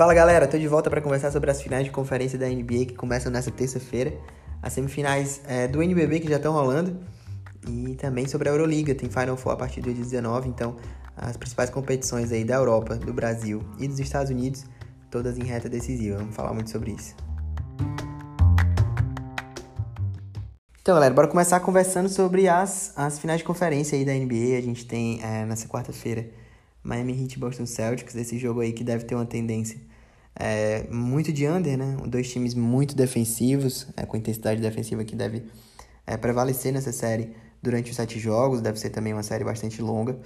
Fala galera, tô de volta para conversar sobre as finais de conferência da NBA que começam nessa terça-feira, as semifinais é, do NBB que já estão rolando e também sobre a Euroliga, tem Final Four a partir do dia 19, então as principais competições aí da Europa, do Brasil e dos Estados Unidos, todas em reta decisiva. Vamos falar muito sobre isso. Então, galera, bora começar conversando sobre as, as finais de conferência aí da NBA. A gente tem é, nessa quarta-feira Miami Heat e Boston Celtics, esse jogo aí que deve ter uma tendência é, muito de under, né? Dois times muito defensivos, é, com intensidade defensiva que deve é, prevalecer nessa série durante os sete jogos. Deve ser também uma série bastante longa.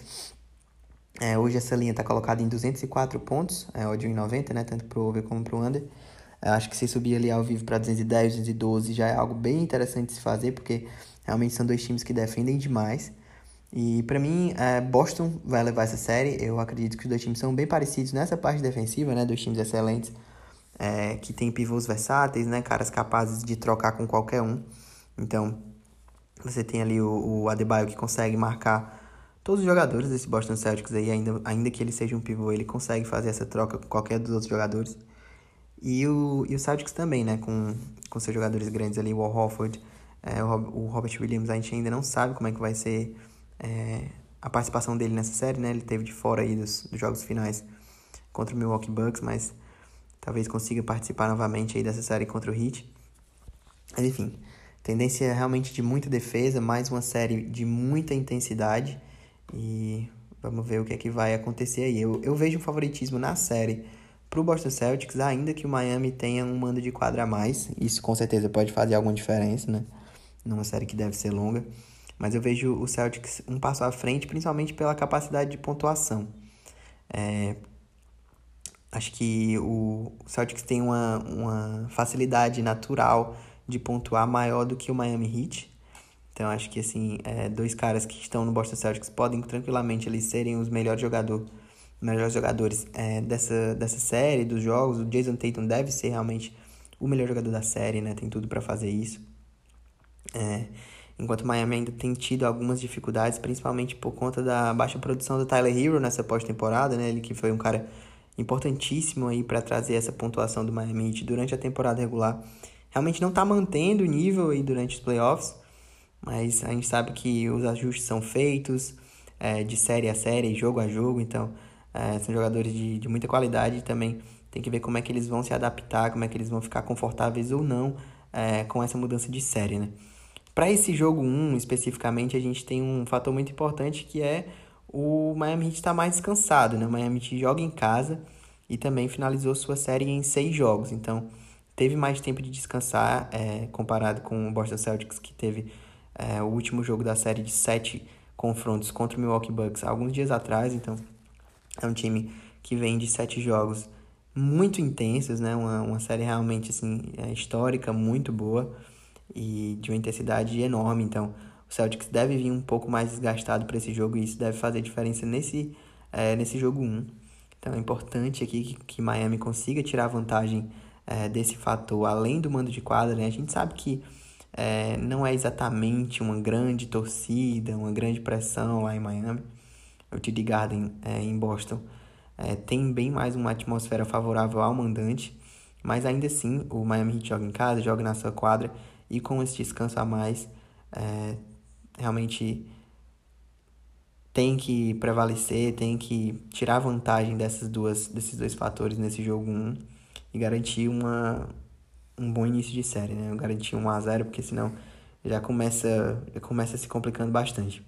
É, hoje essa linha está colocada em 204 pontos, é ódio em 90, né? Tanto pro over como pro under. Eu acho que se subir ali ao vivo para 210, 212 já é algo bem interessante de se fazer, porque realmente são dois times que defendem demais. E para mim, é, Boston vai levar essa série. Eu acredito que os dois times são bem parecidos nessa parte defensiva, né? Dois times excelentes, é, que tem pivôs versáteis, né? Caras capazes de trocar com qualquer um. Então, você tem ali o, o Adebayo que consegue marcar todos os jogadores desse Boston Celtics aí, ainda, ainda que ele seja um pivô, ele consegue fazer essa troca com qualquer dos outros jogadores. E o, e o Celtics também, né? Com, com seus jogadores grandes ali, o Al é, o, o Robert Williams, a gente ainda não sabe como é que vai ser é, a participação dele nessa série, né? Ele teve de fora aí dos, dos jogos finais contra o Milwaukee Bucks, mas talvez consiga participar novamente aí dessa série contra o Heat. Mas enfim, tendência realmente de muita defesa, mais uma série de muita intensidade e vamos ver o que é que vai acontecer aí. Eu, eu vejo um favoritismo na série para o Boston Celtics, ainda que o Miami tenha um mando de quadra a mais. Isso com certeza pode fazer alguma diferença, né? Numa série que deve ser longa. Mas eu vejo o Celtics um passo à frente, principalmente pela capacidade de pontuação. É, acho que o Celtics tem uma, uma facilidade natural de pontuar maior do que o Miami Heat. Então acho que assim, é, dois caras que estão no Boston Celtics podem tranquilamente eles serem os melhores jogadores, melhores jogadores é, dessa, dessa série, dos jogos. O Jason Tatum deve ser realmente o melhor jogador da série, né? Tem tudo para fazer isso. É, enquanto Miami ainda tem tido algumas dificuldades, principalmente por conta da baixa produção do Tyler Hero nessa pós-temporada, né? Ele que foi um cara importantíssimo aí para trazer essa pontuação do Miami Heat durante a temporada regular. Realmente não está mantendo o nível aí durante os playoffs, mas a gente sabe que os ajustes são feitos é, de série a série, jogo a jogo, então é, são jogadores de, de muita qualidade também tem que ver como é que eles vão se adaptar, como é que eles vão ficar confortáveis ou não é, com essa mudança de série, né? Para esse jogo 1 especificamente, a gente tem um fator muito importante que é o Miami Heat estar tá mais descansado, né? O Miami Heat joga em casa e também finalizou sua série em seis jogos, então teve mais tempo de descansar é, comparado com o Boston Celtics que teve é, o último jogo da série de sete confrontos contra o Milwaukee Bucks alguns dias atrás, então é um time que vem de sete jogos muito intensos, né? Uma, uma série realmente assim, é, histórica, muito boa e de uma intensidade enorme. Então, o Celtics deve vir um pouco mais desgastado para esse jogo e isso deve fazer diferença nesse, é, nesse jogo 1. Então, é importante aqui que, que Miami consiga tirar vantagem é, desse fator, além do mando de quadra. Né? A gente sabe que é, não é exatamente uma grande torcida, uma grande pressão lá em Miami. O TD Garden é, em Boston é, tem bem mais uma atmosfera favorável ao mandante, mas ainda assim o Miami Heat joga em casa, joga na sua quadra e com esse descanso a mais, é, realmente tem que prevalecer, tem que tirar vantagem dessas duas, desses dois fatores nesse jogo 1 e garantir uma, um bom início de série, né? Garantir 1 a 0 porque senão já começa, já começa se complicando bastante.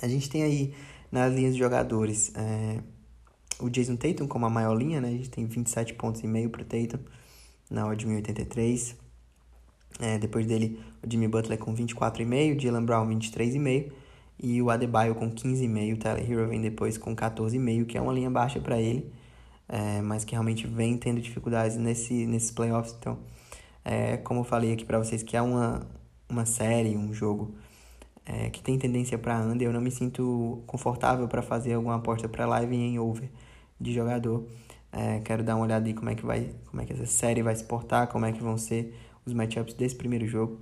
A gente tem aí nas linhas de jogadores é, o Jason Tatum como a maior linha, né? A gente tem 27 pontos e meio para Tatum na de 1083. É, depois dele, o Jimmy Butler com 24,5, Jalen Brown 23,5 e o Adebayo com 15,5. O Tyler Hero vem depois com 14,5, que é uma linha baixa para ele, é, mas que realmente vem tendo dificuldades nesse, nesses playoffs. Então, é, como eu falei aqui para vocês, que é uma, uma série, um jogo é, que tem tendência para under, eu não me sinto confortável para fazer alguma aposta para live em over de jogador. É, quero dar uma olhada aí como é que vai, como é que essa série vai se portar, como é que vão ser os matchups desse primeiro jogo,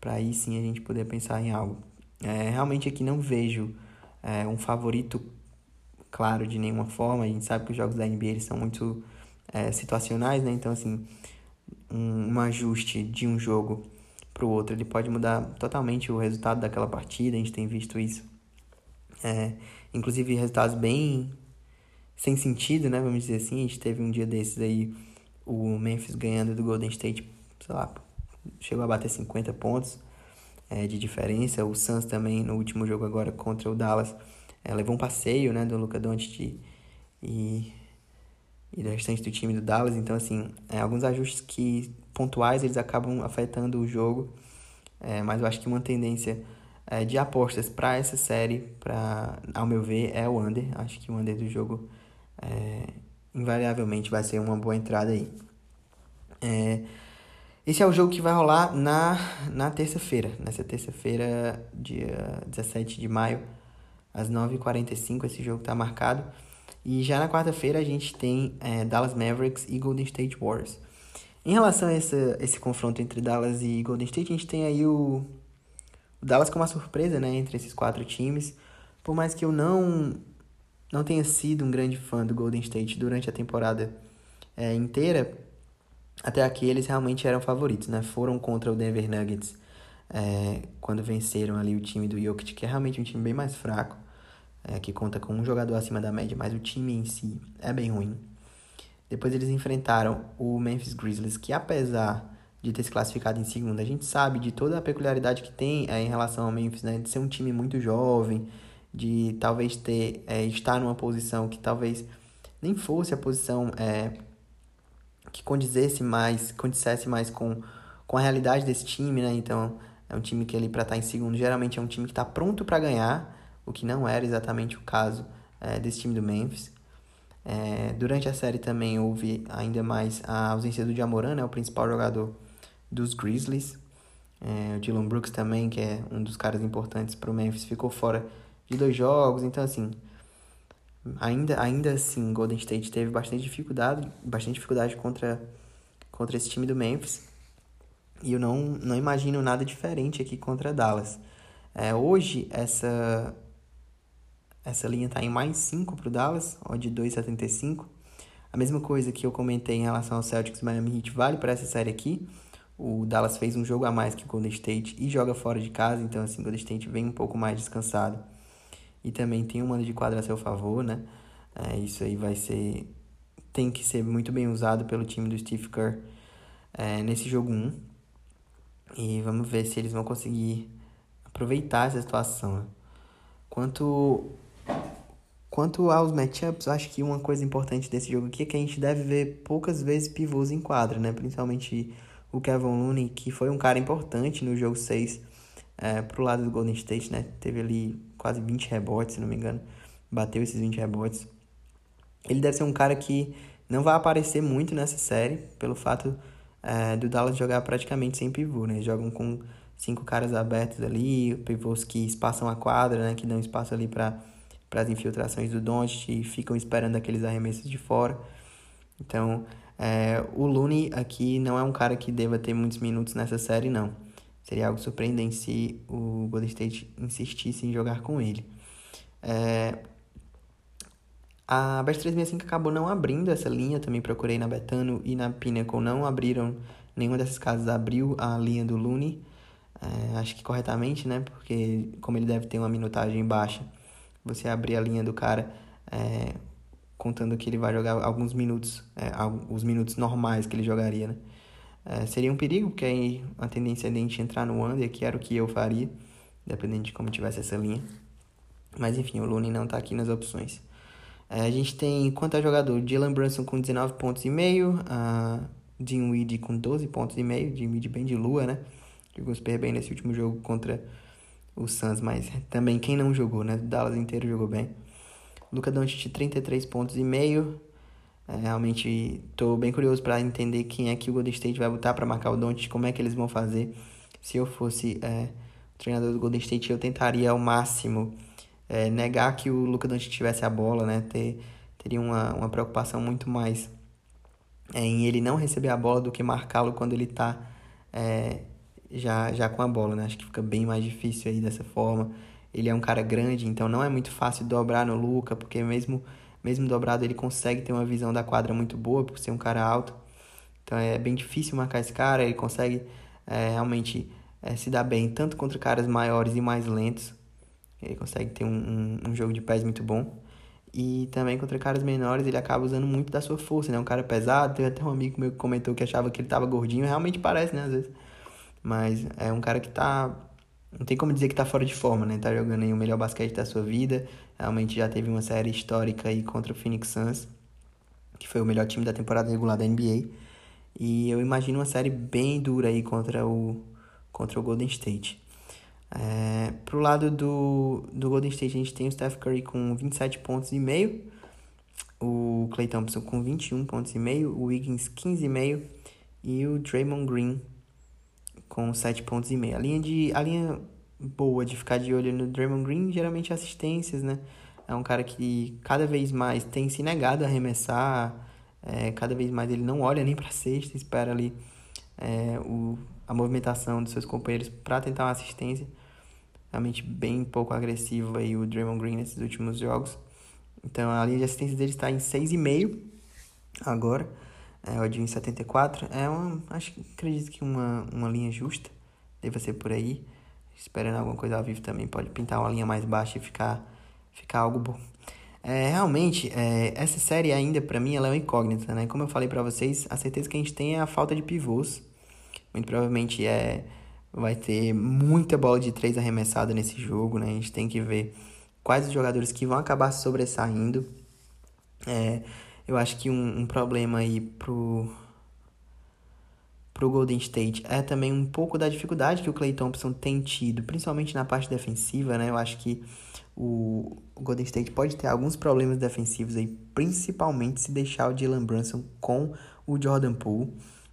para aí sim a gente poder pensar em algo. É, realmente aqui não vejo é, um favorito claro de nenhuma forma. A gente sabe que os jogos da NBA eles são muito é, situacionais, né? Então, assim, um, um ajuste de um jogo para o outro, ele pode mudar totalmente o resultado daquela partida. A gente tem visto isso. É, inclusive, resultados bem sem sentido, né? Vamos dizer assim. A gente teve um dia desses aí, o Memphis ganhando do Golden State, sei lá, chegou a bater 50 pontos é, de diferença. O Suns também, no último jogo agora contra o Dallas, é, levou um passeio, né, do Luca Doncic e, e do restante do time do Dallas. Então, assim, é, alguns ajustes que pontuais eles acabam afetando o jogo. É, mas eu acho que uma tendência é, de apostas para essa série, pra, ao meu ver, é o under. Acho que o under do jogo é, invariavelmente vai ser uma boa entrada aí. É, esse é o jogo que vai rolar na, na terça-feira. Nessa terça-feira, dia 17 de maio, às 9h45, esse jogo está marcado. E já na quarta-feira a gente tem é, Dallas Mavericks e Golden State Warriors. Em relação a esse, esse confronto entre Dallas e Golden State, a gente tem aí o, o Dallas como uma surpresa né, entre esses quatro times. Por mais que eu não, não tenha sido um grande fã do Golden State durante a temporada é, inteira, até aqui eles realmente eram favoritos, né? Foram contra o Denver Nuggets é, quando venceram ali o time do Jokic, que é realmente um time bem mais fraco, é, que conta com um jogador acima da média, mas o time em si é bem ruim. Depois eles enfrentaram o Memphis Grizzlies, que apesar de ter se classificado em segundo, a gente sabe de toda a peculiaridade que tem é, em relação ao Memphis, né? De ser um time muito jovem, de talvez ter é, estar numa posição que talvez nem fosse a posição é, que condizesse mais, condissesse mais com, com a realidade desse time, né? Então, é um time que ali para estar tá em segundo, geralmente é um time que está pronto para ganhar, o que não era exatamente o caso é, desse time do Memphis. É, durante a série também houve ainda mais a ausência do Jamoran, né, o principal jogador dos Grizzlies. É, o Dylan Brooks também, que é um dos caras importantes para o Memphis, ficou fora de dois jogos. Então, assim, Ainda, ainda assim, Golden State teve bastante dificuldade, bastante dificuldade contra, contra esse time do Memphis. E eu não, não imagino nada diferente aqui contra Dallas. É, hoje, essa, essa linha está em mais 5 para o Dallas, ó, de 2,75. A mesma coisa que eu comentei em relação ao Celtics Miami Heat vale para essa série aqui. O Dallas fez um jogo a mais que o Golden State e joga fora de casa, então assim, o Golden State vem um pouco mais descansado e também tem um mando de quadra a seu favor, né? É, isso aí vai ser. Tem que ser muito bem usado pelo time do Steve Kerr é, nesse jogo 1. E vamos ver se eles vão conseguir aproveitar essa situação. Né? Quanto, quanto aos matchups, acho que uma coisa importante desse jogo aqui é que a gente deve ver poucas vezes pivôs em quadra, né? Principalmente o Kevin Looney, que foi um cara importante no jogo 6 é, pro lado do Golden State, né? Teve ali quase 20 rebotes, se não me engano. Bateu esses 20 rebotes. Ele deve ser um cara que não vai aparecer muito nessa série, pelo fato é, do Dallas jogar praticamente sem pivô, né? Eles jogam com cinco caras abertos ali, pivôs que espaçam a quadra, né? Que dão espaço ali para as infiltrações do Doncic e ficam esperando aqueles arremessos de fora. Então, é, o Looney aqui não é um cara que deva ter muitos minutos nessa série, não. Seria algo surpreendente se o Golden State insistisse em jogar com ele. É... A Bet365 acabou não abrindo essa linha, também procurei na Betano e na Pinnacle, não abriram, nenhuma dessas casas abriu a linha do Looney, é, acho que corretamente, né, porque como ele deve ter uma minutagem baixa, você abrir a linha do cara é, contando que ele vai jogar alguns minutos, é, os minutos normais que ele jogaria, né, é, seria um perigo, porque aí a tendência é a gente entrar no under, que era o que eu faria, dependendo de como tivesse essa linha. Mas enfim, o Looney não está aqui nas opções. É, a gente tem, quanto a jogador, Dylan Brunson com 19 pontos e meio, Dean Weed com 12 pontos e meio, Weed bem de lua, né? Jogou super bem nesse último jogo contra o Suns, mas também quem não jogou, né? O Dallas inteiro jogou bem. Luca Doncic 33 pontos e meio, é, realmente estou bem curioso para entender quem é que o Golden State vai botar para marcar o Doncic, como é que eles vão fazer. Se eu fosse é, o treinador do Golden State, eu tentaria ao máximo é, negar que o Luca Doncic tivesse a bola, né? Ter, teria uma, uma preocupação muito mais é, em ele não receber a bola do que marcá-lo quando ele está é, já, já com a bola, né? Acho que fica bem mais difícil aí dessa forma. Ele é um cara grande, então não é muito fácil dobrar no Luca, porque mesmo mesmo dobrado, ele consegue ter uma visão da quadra muito boa por ser um cara alto. Então é bem difícil marcar esse cara, ele consegue é, realmente é, se dar bem tanto contra caras maiores e mais lentos. Ele consegue ter um, um, um, jogo de pés muito bom. E também contra caras menores ele acaba usando muito da sua força, né? Um cara pesado, teve até um amigo meu que comentou que achava que ele tava gordinho, realmente parece, né, às vezes. Mas é um cara que tá não tem como dizer que tá fora de forma, né? Tá jogando aí o melhor basquete da sua vida. Realmente já teve uma série histórica aí contra o Phoenix Suns, que foi o melhor time da temporada regular da NBA. E eu imagino uma série bem dura aí contra o, contra o Golden State. É, pro lado do, do Golden State, a gente tem o Steph Curry com 27 pontos e meio, o Clay Thompson com 21 pontos e meio, o Wiggins 15,5 e o Draymond Green com 7 pontos e meio. A linha, de, a linha boa de ficar de olho no Draymond Green, geralmente assistências, né? É um cara que cada vez mais tem se negado a arremessar, é, cada vez mais ele não olha nem para cesta, espera ali é, o, a movimentação dos seus companheiros para tentar uma assistência. Realmente bem pouco agressivo aí o Draymond Green nesses últimos jogos. Então a linha de assistência dele está em 6,5 agora é, o de 74 é uma, acho acredito que uma, uma linha justa, deve ser por aí. Esperando alguma coisa ao vivo também, pode pintar uma linha mais baixa e ficar, ficar algo bom. É, realmente, é, essa série ainda para mim ela é uma incógnita, né? Como eu falei para vocês, a certeza que a gente tem é a falta de pivôs. Muito provavelmente é vai ter muita bola de três arremessada nesse jogo, né? A gente tem que ver quais os jogadores que vão acabar sobressaindo. É, eu acho que um, um problema aí pro, pro Golden State é também um pouco da dificuldade que o Clay Thompson tem tido, principalmente na parte defensiva, né? Eu acho que o, o Golden State pode ter alguns problemas defensivos aí, principalmente se deixar o Jalen Brunson com o Jordan Poole.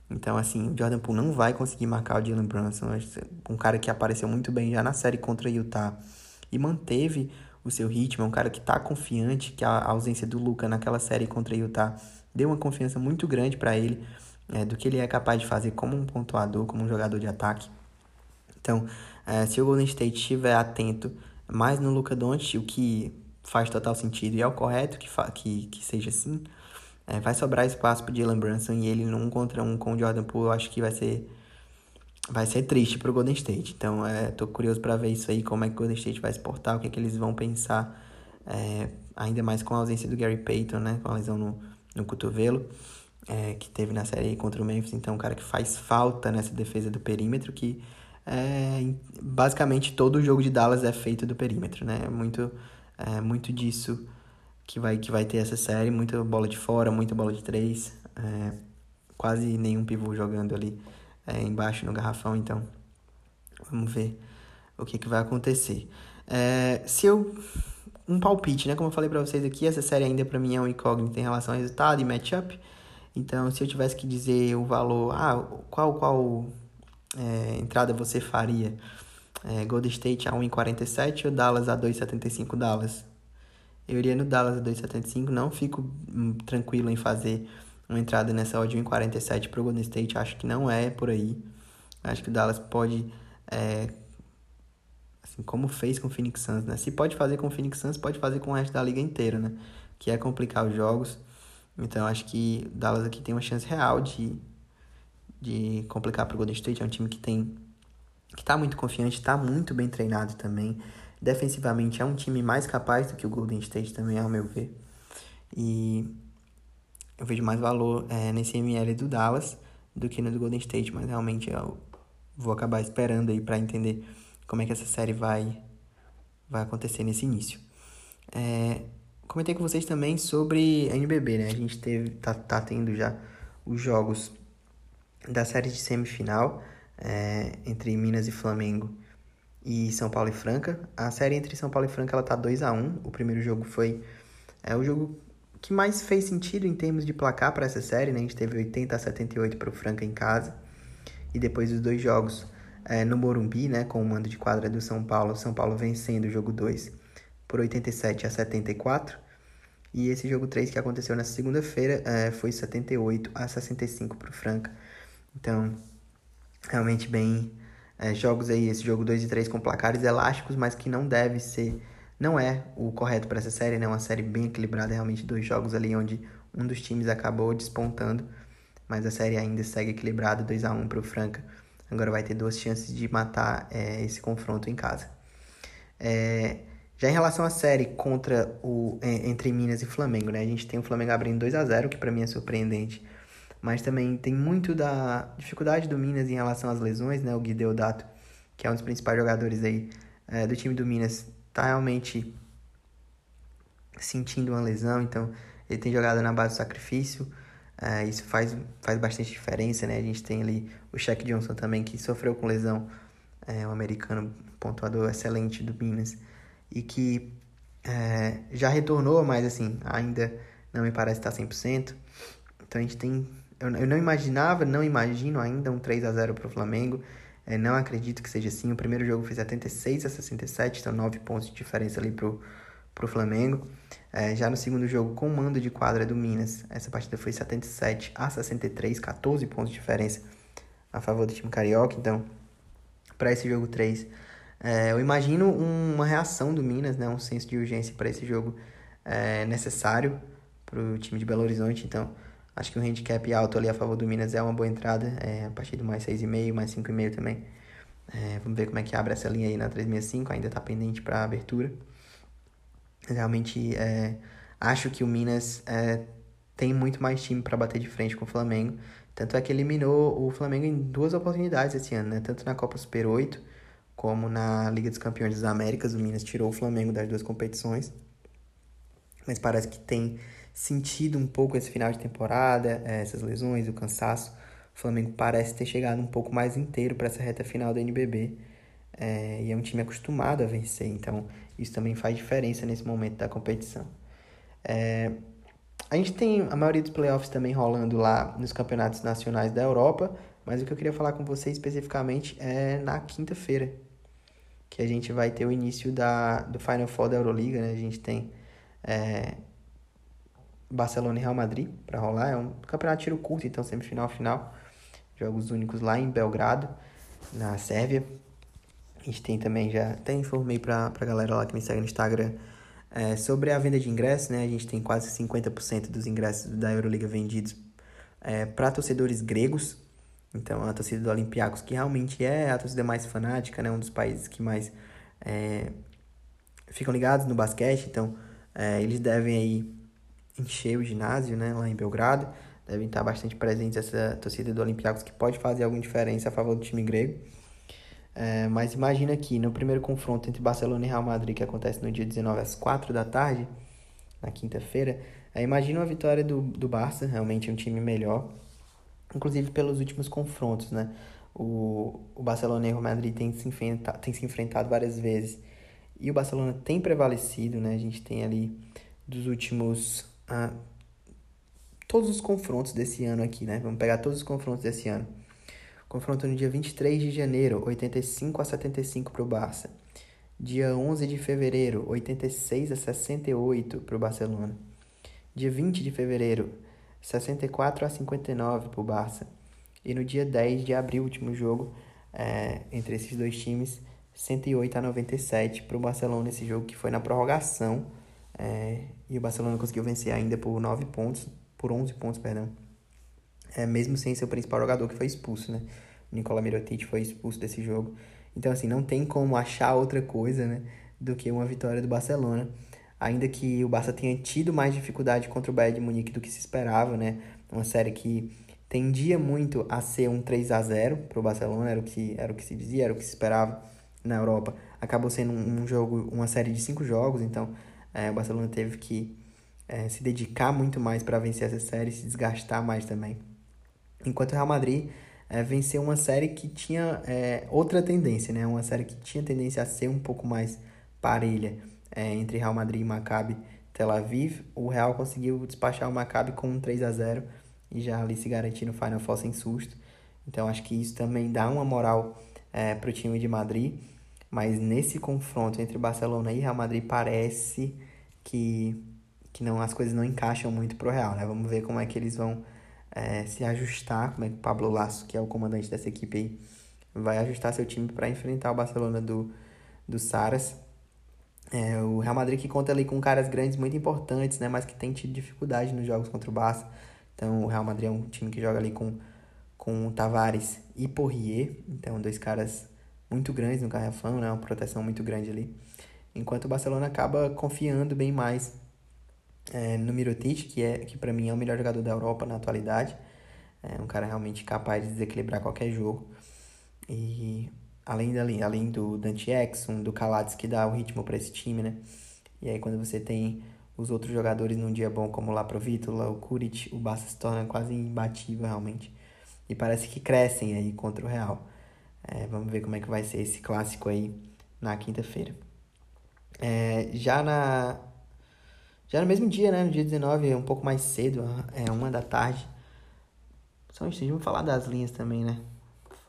Então, assim, o Jordan Poole não vai conseguir marcar o Jalen Brunson, um cara que apareceu muito bem já na série contra o Utah e manteve o seu ritmo, é um cara que está confiante, que a ausência do Luca naquela série contra o Utah deu uma confiança muito grande para ele, é, do que ele é capaz de fazer como um pontuador, como um jogador de ataque. Então, é, se o Golden State estiver atento mais no Luca Doncic, o que faz total sentido e é o correto que, que, que seja assim, é, vai sobrar espaço para Jalen Brunson e ele num contra um com o Jordan Poole, eu acho que vai ser vai ser triste pro Golden State. Então, é, tô curioso para ver isso aí, como é que o Golden State vai se portar, o que, é que eles vão pensar, é, ainda mais com a ausência do Gary Payton, né, com a lesão no, no cotovelo, é, que teve na série contra o Memphis. Então, um cara que faz falta nessa defesa do perímetro, que é, basicamente todo o jogo de Dallas é feito do perímetro, né, é muito, é, muito disso que vai, que vai ter essa série, muita bola de fora, muita bola de três, é, quase nenhum pivô jogando ali é, embaixo no garrafão, então vamos ver o que, que vai acontecer. É, se eu. Um palpite, né? Como eu falei para vocês aqui, essa série ainda para mim é um incógnito em relação ao resultado e matchup. Então, se eu tivesse que dizer o valor, ah, qual, qual é, entrada você faria? É, Golden State a 1,47 ou Dallas a 2,75 Dallas? Eu iria no Dallas a 2,75, não fico hum, tranquilo em fazer uma entrada nessa odd 1,47 para o Golden State, acho que não é por aí. Acho que o Dallas pode, é, assim como fez com o Phoenix Suns, né? Se pode fazer com o Phoenix Suns, pode fazer com o resto da liga inteira, né? Que é complicar os jogos. Então acho que o Dallas aqui tem uma chance real de, de complicar para o Golden State. É um time que tem que está muito confiante, está muito bem treinado também. Defensivamente é um time mais capaz do que o Golden State também, ao meu ver. E eu vejo mais valor é, nesse ML do Dallas do que no do Golden State, mas realmente eu vou acabar esperando aí para entender como é que essa série vai, vai acontecer nesse início. É, comentei com vocês também sobre a NBB, né? A gente teve, tá, tá tendo já os jogos da série de semifinal é, entre Minas e Flamengo e São Paulo e Franca. A série entre São Paulo e Franca ela tá 2 a 1 O primeiro jogo foi é o jogo que mais fez sentido em termos de placar para essa série, né? A gente teve 80 a 78 para o Franca em casa. E depois os dois jogos é, no Morumbi, né? Com o mando de quadra do São Paulo. São Paulo vencendo o jogo 2 por 87 a 74. E esse jogo 3 que aconteceu na segunda-feira é, foi 78 a 65 para o Franca. Então, realmente bem... É, jogos aí, esse jogo 2 e 3 com placares elásticos, mas que não deve ser Não é o correto para essa série, né? Uma série bem equilibrada, realmente dois jogos ali onde um dos times acabou despontando, mas a série ainda segue equilibrada, 2 a 1 para o Franca. Agora vai ter duas chances de matar é, esse confronto em casa. É, já em relação à série contra o é, entre Minas e Flamengo, né? A gente tem o Flamengo abrindo 2 a 0 que para mim é surpreendente. Mas também tem muito da dificuldade do Minas em relação às lesões, né? O Gui Deodato, que é um dos principais jogadores aí é, do time do Minas, tá realmente sentindo uma lesão, então ele tem jogado na base do sacrifício. É, isso faz, faz bastante diferença, né? A gente tem ali o Shaq Johnson também, que sofreu com lesão, é um americano pontuador excelente do Minas e que é, já retornou, mas assim, ainda não me parece estar 100%. Então a gente tem. Eu, eu não imaginava, não imagino ainda um 3 a 0 para o Flamengo. É, não acredito que seja assim. O primeiro jogo foi 76 a 67, então 9 pontos de diferença ali pro, pro Flamengo. É, já no segundo jogo, com mando de quadra do Minas, essa partida foi 77 a 63, 14 pontos de diferença a favor do time carioca. Então, para esse jogo 3, é, eu imagino uma reação do Minas, né, um senso de urgência para esse jogo é, necessário para o time de Belo Horizonte. Então, acho que o handicap alto ali a favor do Minas é uma boa entrada, é, a partir do mais 6,5, mais 5,5 também. É, vamos ver como é que abre essa linha aí na 365, ainda está pendente para abertura. Realmente, é, acho que o Minas é, tem muito mais time para bater de frente com o Flamengo. Tanto é que eliminou o Flamengo em duas oportunidades esse ano, né? Tanto na Copa Super 8 como na Liga dos Campeões das Américas, o Minas tirou o Flamengo das duas competições. Mas parece que tem sentido um pouco esse final de temporada, eh, essas lesões, o cansaço. O Flamengo parece ter chegado um pouco mais inteiro para essa reta final da NBB. É, e é um time acostumado a vencer, então isso também faz diferença nesse momento da competição. É, a gente tem a maioria dos playoffs também rolando lá nos campeonatos nacionais da Europa, mas o que eu queria falar com você especificamente é na quinta-feira, que a gente vai ter o início da, do Final Four da Euroliga, né? A gente tem é, Barcelona e Real Madrid para rolar. É um campeonato tiro curto, então semifinal, final. Jogos únicos lá em Belgrado, na Sérvia. A gente tem também, já até informei para a galera lá que me segue no Instagram, é, sobre a venda de ingressos, né? A gente tem quase 50% dos ingressos da Euroliga vendidos é, para torcedores gregos. Então, a torcida do Olympiacos, que realmente é a torcida mais fanática, né? Um dos países que mais é, ficam ligados no basquete. Então, é, eles devem aí encher o ginásio, né? Lá em Belgrado. Devem estar bastante presentes essa torcida do Olympiacos, que pode fazer alguma diferença a favor do time grego. É, mas imagina aqui, no primeiro confronto entre Barcelona e Real Madrid, que acontece no dia 19 às 4 da tarde, na quinta-feira, é, imagina uma vitória do, do Barça, realmente um time melhor, inclusive pelos últimos confrontos, né? O, o Barcelona e o Madrid tem se, enfrentado, tem se enfrentado várias vezes e o Barcelona tem prevalecido, né? A gente tem ali dos últimos. Ah, todos os confrontos desse ano aqui, né? Vamos pegar todos os confrontos desse ano. Confronto no dia 23 de janeiro, 85 a 75 para o Barça. Dia 11 de fevereiro, 86 a 68 para o Barcelona. Dia 20 de fevereiro, 64 a 59 para o Barça. E no dia 10 de abril, último jogo é, entre esses dois times, 108 a 97 para o Barcelona nesse jogo que foi na prorrogação. É, e o Barcelona conseguiu vencer ainda por 9 pontos, por 11 pontos, perdão. É, mesmo sem seu principal jogador que foi expulso, né? O Nicola Mirotic foi expulso desse jogo. Então, assim, não tem como achar outra coisa, né? Do que uma vitória do Barcelona ainda que o Barça tenha tido mais dificuldade contra o Bayern de Munique do que se esperava, né? Uma série que tendia muito a ser um 3 a 0 para o Barcelona, era o que era o que se dizia, era o que se esperava na Europa. Acabou sendo um, um jogo, uma série de cinco jogos, então é, o Barcelona teve que é, se dedicar muito mais para vencer essa série, se desgastar mais também. Enquanto o Real Madrid é, venceu uma série que tinha é, outra tendência, né? Uma série que tinha tendência a ser um pouco mais parelha é, entre Real Madrid e Maccabi Tel Aviv. O Real conseguiu despachar o Maccabi com um 3 a 0 e já ali se garantir no Final Four sem susto. Então acho que isso também dá uma moral é, para o time de Madrid. Mas nesse confronto entre Barcelona e Real Madrid parece que, que não as coisas não encaixam muito pro Real, né? Vamos ver como é que eles vão é, se ajustar, como é que o Pablo Lasso, que é o comandante dessa equipe aí, vai ajustar seu time para enfrentar o Barcelona do, do Saras. É, o Real Madrid que conta ali com caras grandes muito importantes, né? Mas que tem tido dificuldade nos jogos contra o Barça. Então o Real Madrid é um time que joga ali com, com Tavares e Porrier. Então dois caras muito grandes no garrafão, né? Uma proteção muito grande ali. Enquanto o Barcelona acaba confiando bem mais é, no Mirotic, que, é, que para mim é o melhor jogador da Europa na atualidade. É um cara realmente capaz de desequilibrar qualquer jogo. E além, dali, além do Dante Exum, do Calates, que dá o ritmo para esse time, né? E aí quando você tem os outros jogadores num dia bom, como o Laprovitola, o Kuric, o Barça se torna quase imbatível realmente. E parece que crescem aí contra o Real. É, vamos ver como é que vai ser esse clássico aí na quinta-feira. É, já na já no mesmo dia, né, no dia 19, um pouco mais cedo, é uma da tarde. Só um instante, vamos falar das linhas também, né?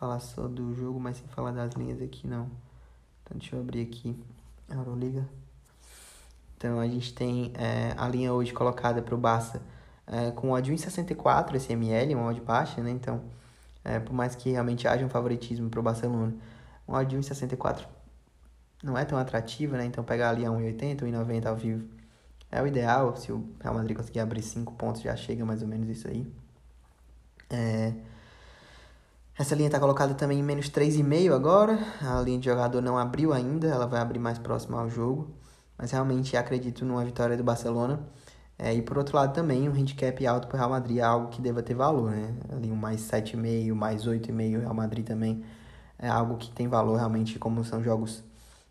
Falar só do jogo, mas sem falar das linhas aqui não. Então deixa eu abrir aqui a Euroliga. Então a gente tem é, a linha hoje colocada para o Barça é, com odd 1,64 esse ML, uma odd baixa, né? Então, é, por mais que realmente haja um favoritismo para o Barcelona, um odd 1,64 não é tão atrativa, né? Então pegar ali a 1,80, 1,90 ao vivo é o ideal. Se o Real Madrid conseguir abrir 5 pontos, já chega mais ou menos isso aí. É... Essa linha está colocada também em menos 3,5 agora. A linha de jogador não abriu ainda, ela vai abrir mais próximo ao jogo. Mas realmente acredito numa vitória do Barcelona. É, e por outro lado também, um handicap alto para o Real Madrid é algo que deva ter valor, né? Ali um mais 7,5, mais 8,5 Real Madrid também é algo que tem valor realmente, como são jogos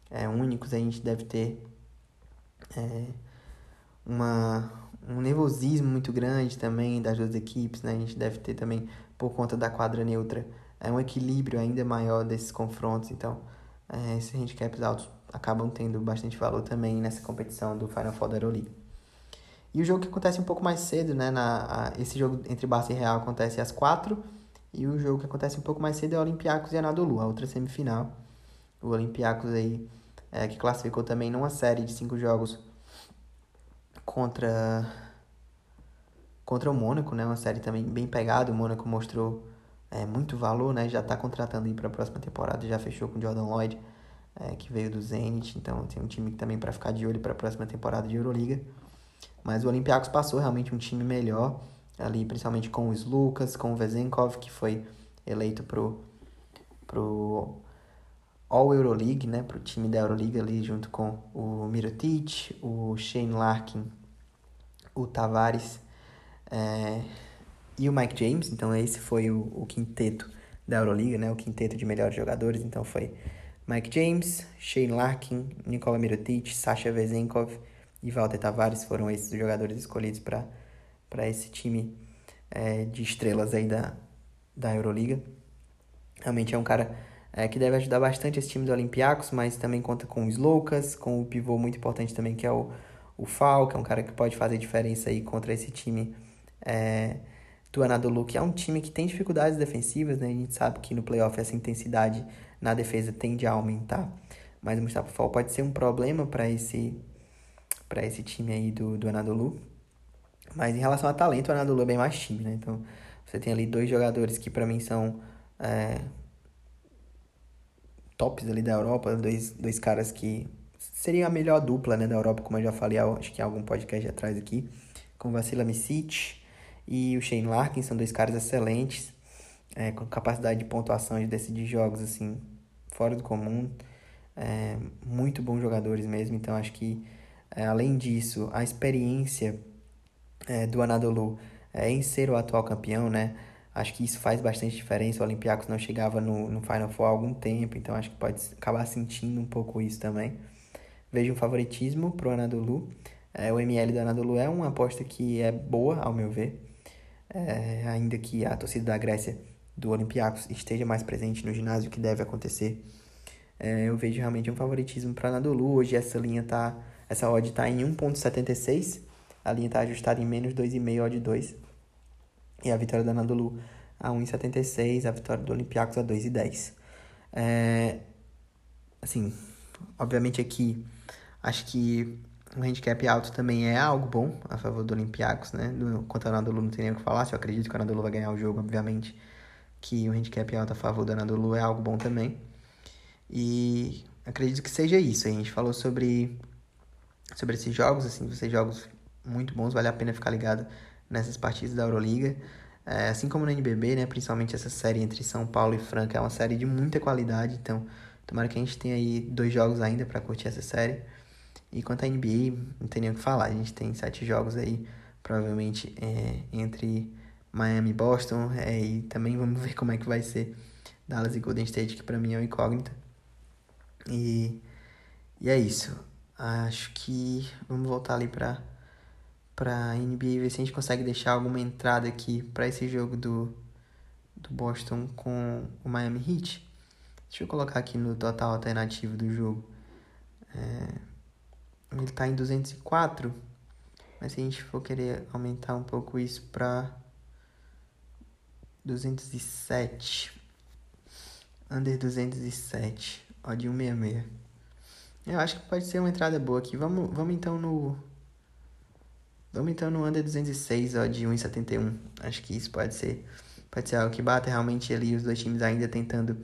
é, únicos, a gente deve ter é, uma, um nervosismo muito grande também das duas equipes, né? A gente deve ter também, por conta da quadra neutra, é um equilíbrio ainda maior desses confrontos, então é, esses handicaps altos acabam tendo bastante valor também nessa competição do Final Four da Euroleague. E o jogo que acontece um pouco mais cedo, né? Na, a, esse jogo entre Barça e Real acontece às quatro e o jogo que acontece um pouco mais cedo é o Olympiacos e Anadolu, a outra semifinal. O Olympiacos aí, é, que classificou também numa série de cinco jogos contra contra o Mônaco, né? Uma série também bem pegada. O Mônaco mostrou é, muito valor, né? Já está contratando aí para a próxima temporada, já fechou com o Jordan Lloyd, é, que veio do Zenit. Então tem um time também para ficar de olho para a próxima temporada de Euroliga. Mas o Olympiacos passou realmente um time melhor ali, principalmente com os Lucas, com o Vezenkov, que foi eleito pro pro All Euroleague, né, pro time da Euroliga ali junto com o Mirotic, o Shane Larkin, o Tavares é, e o Mike James. Então esse foi o, o quinteto da Euroliga, né, o quinteto de melhores jogadores. Então foi Mike James, Shane Larkin, Nikola Mirotic, Sasha Vezenkov e Walter Tavares foram esses os jogadores escolhidos para esse time é, de estrelas aí da, da Euroliga. Realmente é um cara é, que deve ajudar bastante esse time do Olympiacos, mas também conta com os Lucas, com o pivô muito importante também, que é o, o Fal, que é um cara que pode fazer diferença aí contra esse time é, do Anadolu, que é um time que tem dificuldades defensivas, né? A gente sabe que no playoff essa intensidade na defesa tende a aumentar, mas o Mustafa Fall pode ser um problema para esse para esse time aí do, do Anadolu. Mas em relação a talento, o Anadolu é bem mais time, né? Então, você tem ali dois jogadores que para mim são é, tops ali da Europa, dois, dois caras que seriam a melhor dupla né, da Europa, como eu já falei, acho que em algum podcast atrás aqui, com Vassila Misic e o Shane Larkin, são dois caras excelentes, é, com capacidade de pontuação de decidir jogos assim, fora do comum, é, muito bons jogadores mesmo, então acho que é, além disso, a experiência é, do Anadolu é, em ser o atual campeão, né, Acho que isso faz bastante diferença. O Olympiacos não chegava no, no Final Four há algum tempo, então acho que pode acabar sentindo um pouco isso também. Vejo um favoritismo pro Anadolu. É, o ML do Anadolu é uma aposta que é boa, ao meu ver. É, ainda que a torcida da Grécia do Olympiacos esteja mais presente no ginásio, que deve acontecer. É, eu vejo realmente um favoritismo para Anadolu. Hoje essa linha tá, essa odd está em 1.76. A linha está ajustada em menos 2,5 odd 2. E a vitória da Anadolu a 1,76, a vitória do Olympiacos a 2,10. É, assim, obviamente aqui, acho que o handicap alto também é algo bom a favor do Olympiacos, né? Do, quanto ao Anadolu não tem nem o que falar, se eu acredito que o Anadolu vai ganhar o jogo, obviamente que o handicap alto a favor do Anadolu é algo bom também. E acredito que seja isso. A gente falou sobre sobre esses jogos, assim, ser jogos muito bons, vale a pena ficar ligado nessas partidas da Euroliga. É, assim como no NBB, né, principalmente essa série entre São Paulo e Franca, é uma série de muita qualidade, então tomara que a gente tenha aí dois jogos ainda para curtir essa série. E quanto à NBA, não tem nem o que falar, a gente tem sete jogos aí, provavelmente é, entre Miami e Boston, é, e também vamos ver como é que vai ser Dallas e Golden State, que para mim é uma incógnita. E, e é isso. Acho que vamos voltar ali para para NBA ver se a gente consegue deixar alguma entrada aqui para esse jogo do, do Boston com o Miami Heat. Deixa eu colocar aqui no total alternativo do jogo. É, ele está em 204, mas se a gente for querer aumentar um pouco isso para 207, under 207, ó de 166. Eu acho que pode ser uma entrada boa aqui. Vamos, vamos então no Vamos então no under 206, ó, de 1,71. Acho que isso pode ser, pode ser algo que bata realmente ali os dois times ainda tentando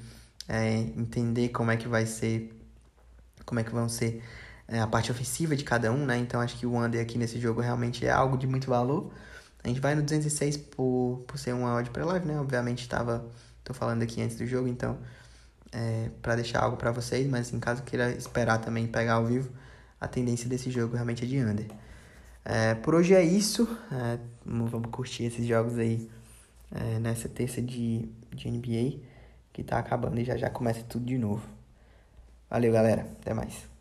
é, entender como é que vai ser, como é que vão ser é, a parte ofensiva de cada um, né? Então acho que o under aqui nesse jogo realmente é algo de muito valor. A gente vai no 206 por, por ser uma odd para live, né? Obviamente estava, tô falando aqui antes do jogo, então é, para deixar algo para vocês, mas em caso queira esperar também pegar ao vivo, a tendência desse jogo realmente é de under. É, por hoje é isso. É, vamos curtir esses jogos aí é, nessa terça de, de NBA que tá acabando e já já começa tudo de novo. Valeu, galera. Até mais.